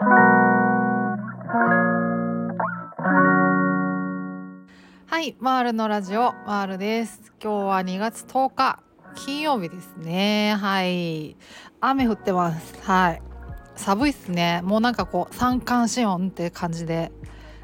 はいマールのラジオマールです。今日は2月10日金曜日ですね。はい。雨降ってます。はい。寒いっすね。もうなんかこう三寒四温って感じで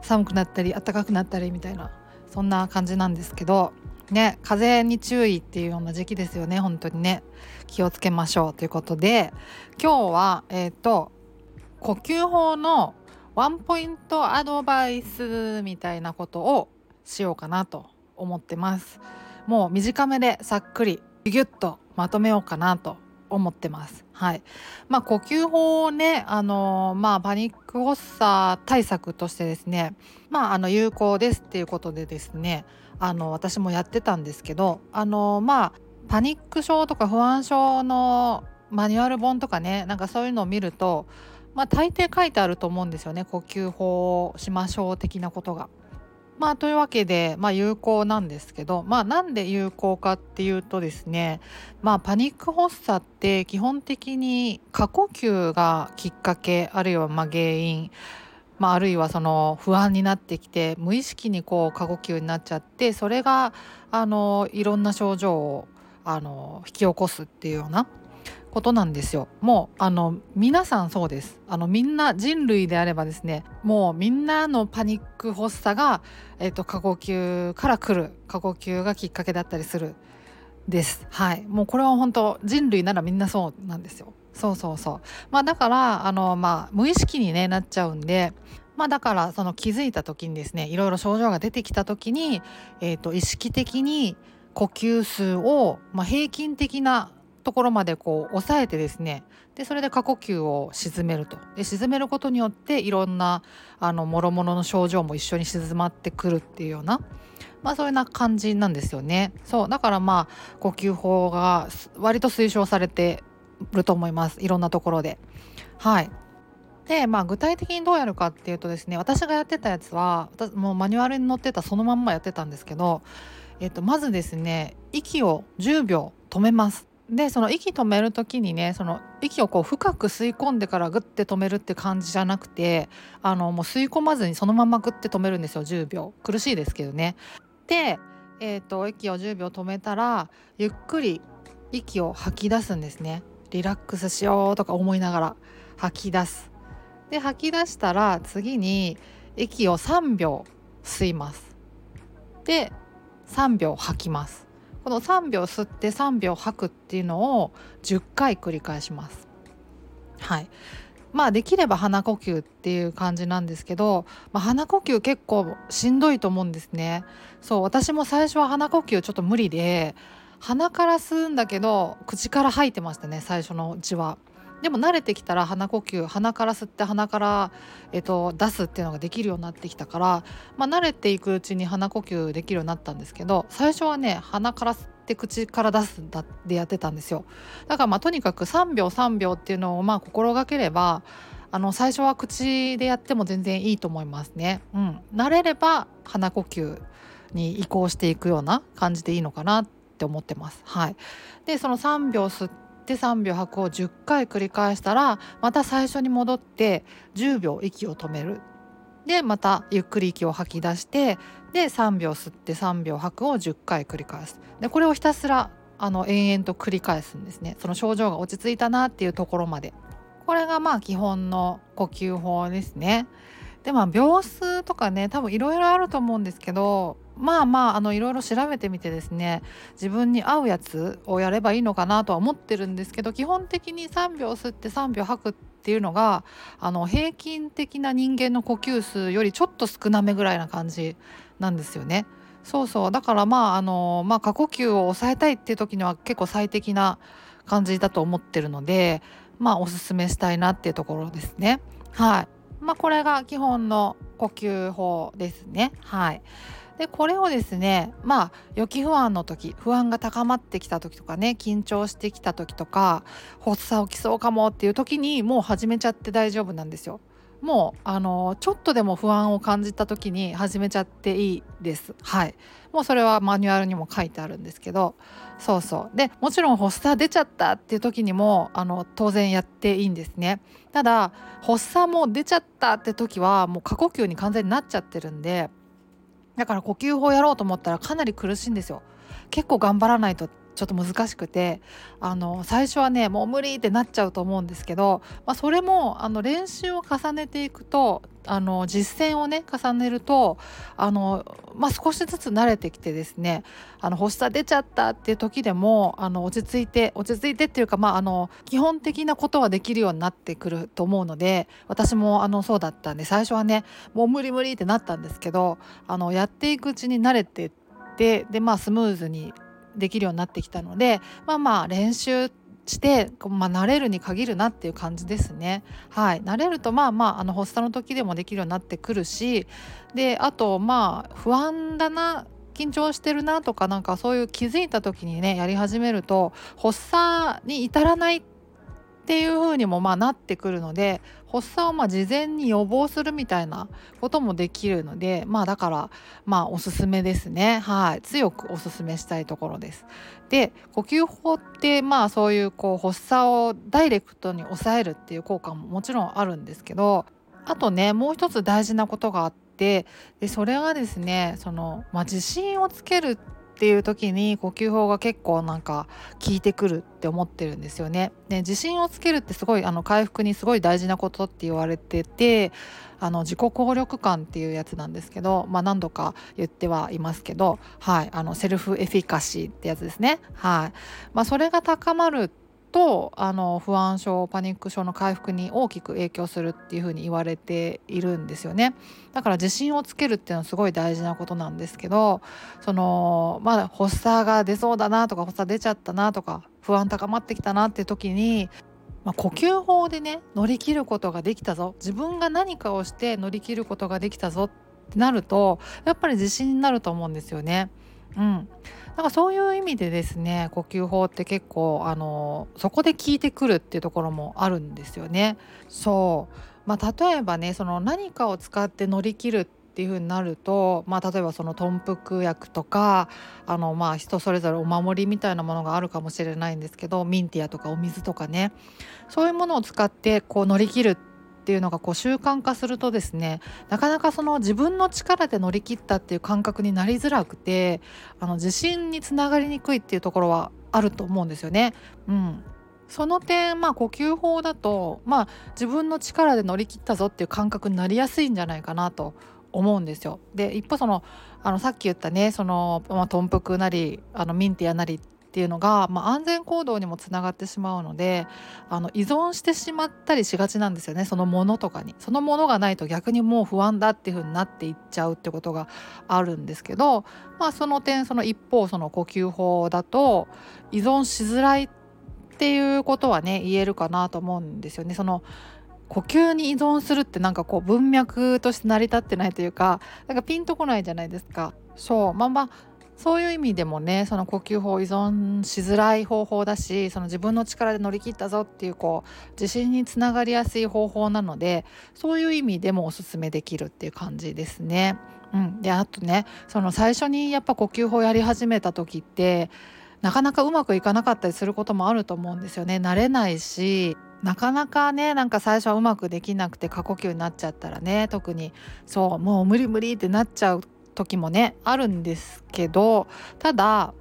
寒くなったり暖かくなったりみたいなそんな感じなんですけどね風に注意っていうような時期ですよね。本当にね。気をつけましょうということで今日はえっ、ー、と呼吸法のワンポイントアドバイスみたいなことをしようかなと思ってますもう短めでさっくりギュッとまとめようかなと思ってます。はい。まあ呼吸法をね、あのまあパニック発作対策としてですね、まああの有効ですっていうことでですね、あの私もやってたんですけど、あのまあパニック症とか不安症のマニュアル本とかね、なんかそういうのを見ると、まあ大抵書いてあると思うんですよね。呼吸法をしましょう的なことが。まあというわけで、まあ、有効なんですけど、まあ、なんで有効かっていうとですね、まあ、パニック発作って基本的に過呼吸がきっかけあるいはま原因、まあ、あるいはその不安になってきて無意識にこう過呼吸になっちゃってそれがあのいろんな症状をあの引き起こすっていうようなことなんですよ。もうあの皆さんそうです。あのみんな人類であればですねもうみんなのパニック発作が、えーと、過呼吸から来る。過呼吸がきっかけだったりする。です。はい。もうこれは本当人類ならみんなそうなんですよ。そうそうそう。まあだからあのまあ無意識にねなっちゃうんでまあだからその気づいた時にですねいろいろ症状が出てきた時に、えーと意識的に呼吸数を、まあ、平均的なところまでこう抑えてですねでそれで過呼吸を沈めると。で沈めることによっていろんなあの諸々の症状も一緒に静まってくるっていうようなまあそういうな感じなんですよね。そうだからまあ呼吸法が割と推奨されてると思います。いろんなところで。はい。でまあ具体的にどうやるかっていうとですね私がやってたやつはもうマニュアルに載ってたそのまんまやってたんですけど、えっと、まずですね息を10秒止めます。でその息止める時にねその息をこう深く吸い込んでからグッて止めるって感じじゃなくてあのもう吸い込まずにそのままグッて止めるんですよ10秒苦しいですけどね。で、えーと、息を10秒止めたらゆっくり息を吐き出すんですね。リラックスしようとか思いながら吐き出す。で吐き出したら次に息を3秒吸います。で3秒吐きます。この3秒吸って3秒吐くっていうのを10回繰り返します。はいまあできれば鼻呼吸っていう感じなんですけど、まあ、鼻呼吸結構しんどいと思うんですね。そう私も最初は鼻呼吸ちょっと無理で鼻から吸うんだけど口から吐いてましたね最初のうちは。でも慣れてきたら鼻呼吸鼻から吸って鼻から、えっと、出すっていうのができるようになってきたから、まあ、慣れていくうちに鼻呼吸できるようになったんですけど最初はね鼻から吸って口から出すだでやってたんですよだからまあとにかく3秒3秒っていうのをまあ心がければあの最初は口でやっても全然いいと思いますね。うん、慣れれば鼻呼吸に移行していくような感じでいいのかなって思ってます。はい、でその3秒吸っで3秒吐くを10回繰り返したらまた最初に戻って10秒息を止める。でまたゆっくり息を吐き出してで3秒吸って3秒吐くを10回繰り返す。でこれをひたすらあの延々と繰り返すんですね。その症状が落ち着いたなっていうところまで。これがまあ基本の呼吸法ですね。でまあ病数とかね多分いろいろあると思うんですけどまあまあいろいろ調べてみてですね自分に合うやつをやればいいのかなとは思ってるんですけど基本的に3秒吸って3秒吐くっていうのがあの平均的な人間の呼吸数よりちょっと少なめぐらいな感じなんですよね。そうそうだからまああの、まあ、過呼吸を抑えたいっていう時には結構最適な感じだと思ってるのでまあおすすめしたいなっていうところですね。はいまあ、これが基本の呼吸法ですね。はいでこれをですねまあ予期不安の時不安が高まってきた時とかね緊張してきた時とか発作起きそうかもっていう時にもう始めちゃって大丈夫なんですよ。もうあのちょっとでも不安を感じた時に始めちゃっていいです。はい。もうそれはマニュアルにも書いてあるんですけど。そうそう。でもちろん発作出ちゃったっていう時にもあの当然やっていいんですね。ただ発作も出ちゃったって時はもう過呼吸に完全になっちゃってるんでだから呼吸法やろうと思ったらかなり苦しいんですよ。結構頑張らないとちょっと難しくてあの最初はねもう無理ってなっちゃうと思うんですけど、まあ、それもあの練習を重ねていくとあの実践をね重ねるとあの、まあ、少しずつ慣れてきてですねあの発作出ちゃったっていう時でもあの落ち着いて落ち着いてっていうか、まあ、あの基本的なことはできるようになってくると思うので私もあのそうだったんで最初はねもう無理無理ってなったんですけどあのやっていくうちに慣れてってでまあスムーズにできるようになってきたのでまあまあ練習して、まあ、慣れるに限るなっていう感じですね。はい、慣れるとまあまああの発作の時でもできるようになってくるしであとまあ不安だな緊張してるなとかなんかそういう気づいた時にねやり始めると発作に至らないっていう風にもまあなってくるので発作をまあ事前に予防するみたいなこともできるのでまあだからまあおすすめですねはい強くおすすめしたいところです。で呼吸法ってまあそういうこう発作をダイレクトに抑えるっていう効果ももちろんあるんですけどあとねもう一つ大事なことがあってでそれはですねその、まあ、自信をつけるってていう時に呼吸法が結構なんか効いてくるって思ってるんですよね。で自信をつけるってすごいあの回復にすごい大事なことって言われててあの自己効力感っていうやつなんですけど、まあ、何度か言ってはいますけど、はい、あのセルフエフィカシーってやつですね。はいまあ、それが高まるとあの不安症パニック症の回復に大きく影響するっていうふに言われているんですよねだから自信をつけるっていうのはすごい大事なことなんですけどそのまだ発作が出そうだなとか発作出ちゃったなとか不安高まってきたなって時にまあ、呼吸法でね乗り切ることができたぞ自分が何かをして乗り切ることができたぞってなるとやっぱり自信になると思うんですよね。うん、だからそういう意味でですね呼吸法って結構あのそこで効いてくるっていうところもあるんですよね。そう。まあ、例えばねその何かを使って乗り切るっていう風になると、まあ、例えばその豚腹薬とかあのまあ人それぞれお守りみたいなものがあるかもしれないんですけどミンティアとかお水とかね。そういうものを使ってこう乗り切るっっていうのがこう習慣化するとですねなかなかその自分の力で乗り切ったっていう感覚になりづらくてあの自信につながりにくいっていうところはあると思うんですよね。うんその点、まあ、呼吸法だと、まあ、自分の力で乗り切ったぞっていう感覚になりやすいんじゃないかなと思うんですよ。で一方そのあのさっき言ったねその、まあ、豚腹なりあのミンティアなりっっていうのが、まあ、安全行動にもつながってしまうのであの依存してしまったりしがちなんですよねそのものとかにそのものがないと逆にもう不安だっていう風になっていっちゃうってことがあるんですけど、まあ、その点その一方その呼吸法だと依存しづらいっていうことはね言えるかなと思うんですよね。その呼吸に依存するってなんかこう文脈として成り立ってないというかなんかピンとこないじゃないですか。そうまあまあそういう意味でもねその呼吸法依存しづらい方法だしその自分の力で乗り切ったぞっていうこう自信につながりやすい方法なのでそういう意味でもおすすめできるっていう感じですね。うん、であとねその最初にやっぱ呼吸法やり始めた時ってなかなかうまくいかなかったりすることもあると思うんですよね。慣れないしなかなかねなんか最初はうまくできなくて過呼吸になっちゃったらね特にそうもう無理無理ってなっちゃう時もねあるんですけどただ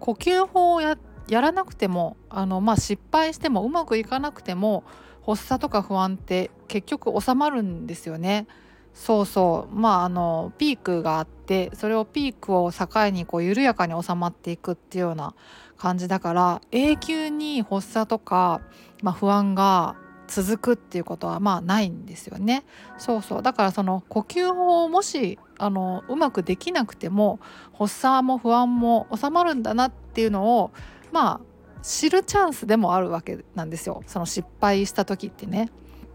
呼吸法をやらなくてもあの、まあ、失敗してもうまくいかなくても発作とか不安って結局収まるんですよね。そうそうまああのピークがあってそれをピークを境にこう緩やかに収まっていくっていうような感じだから永久に発作とか、まあ、不安が続くっていうことはまあないんですよね。そうそうだからその呼吸法をもしあのうまくできなくても発作も不安も収まるんだなっていうのをまあ知るチャンスでもあるわけなんですよその失敗した時ってね。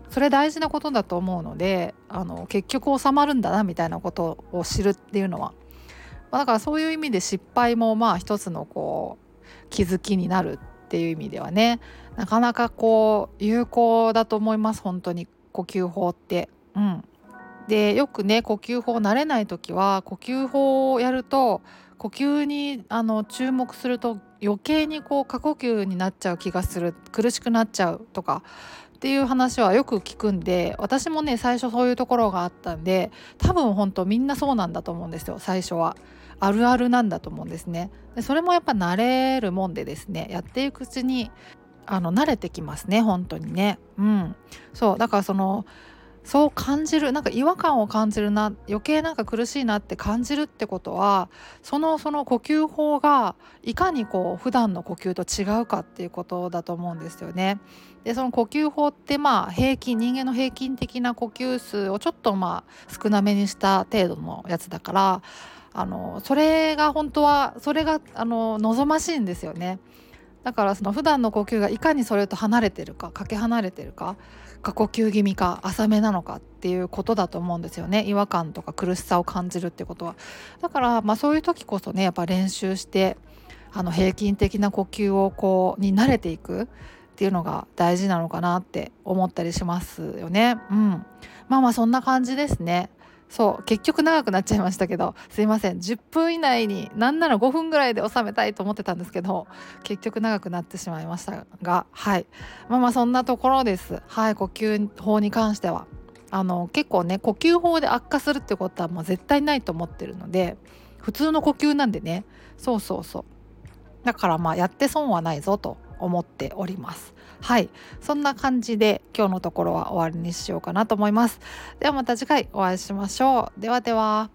それ大事なことだと思うのであの結局収まるんだなみたいなことを知るっていうのは、まあ、だからそういう意味で失敗もまあ一つのこう気づきになるっていう意味ではねなかなかこう有効だと思います本当に呼吸法って。うん、でよくね呼吸法慣れない時は呼吸法をやると呼吸にあの注目すると余計にこう過呼吸になっちゃう気がする苦しくなっちゃうとかっていう話はよく聞くんで私もね最初そういうところがあったんで多分本当みんなそうなんだと思うんですよ最初は。あるあるなんだと思うんですね。でそれもやっぱ慣れるもんでですねやっていくうちにあの慣れてきますね本当にね。うん、そうだからそのそう感じるなんか違和感を感じるな余計なんか苦しいなって感じるってことはそのその呼吸法がいかにこう普段の呼吸と違うかっていうことだと思うんですよね。でその呼吸法ってまあ平均人間の平均的な呼吸数をちょっとまあ少なめにした程度のやつだからあのそれが本当はそれがあの望ましいんですよね。だからその普段の呼吸がいかにそれと離れてるかかけ離れてるか過呼吸気味か浅めなのかっていうことだと思うんですよね。違和感とか苦しさを感じるってことは。だからまあそういう時こそねやっぱ練習してあの平均的な呼吸をこうに慣れていくっていうのが大事なのかなって思ったりしますよね。うん。まあまあそんな感じですね。そう結局長くなっちゃいましたけどすいません。10分以内になんなら5分ぐらいで収めたいと思ってたんですけど結局長くなってしまいましたがはい。まあまあそんなところです。はい呼吸法に関しては。あの結構ね呼吸法で悪化するってことはもう絶対ないと思ってるので普通の呼吸なんでね。そうそうそう。だからまあやって損はないぞと。思っております。はい。そんな感じで今日のところは終わりにしようかなと思います。ではまた次回お会いしましょう。ではでは。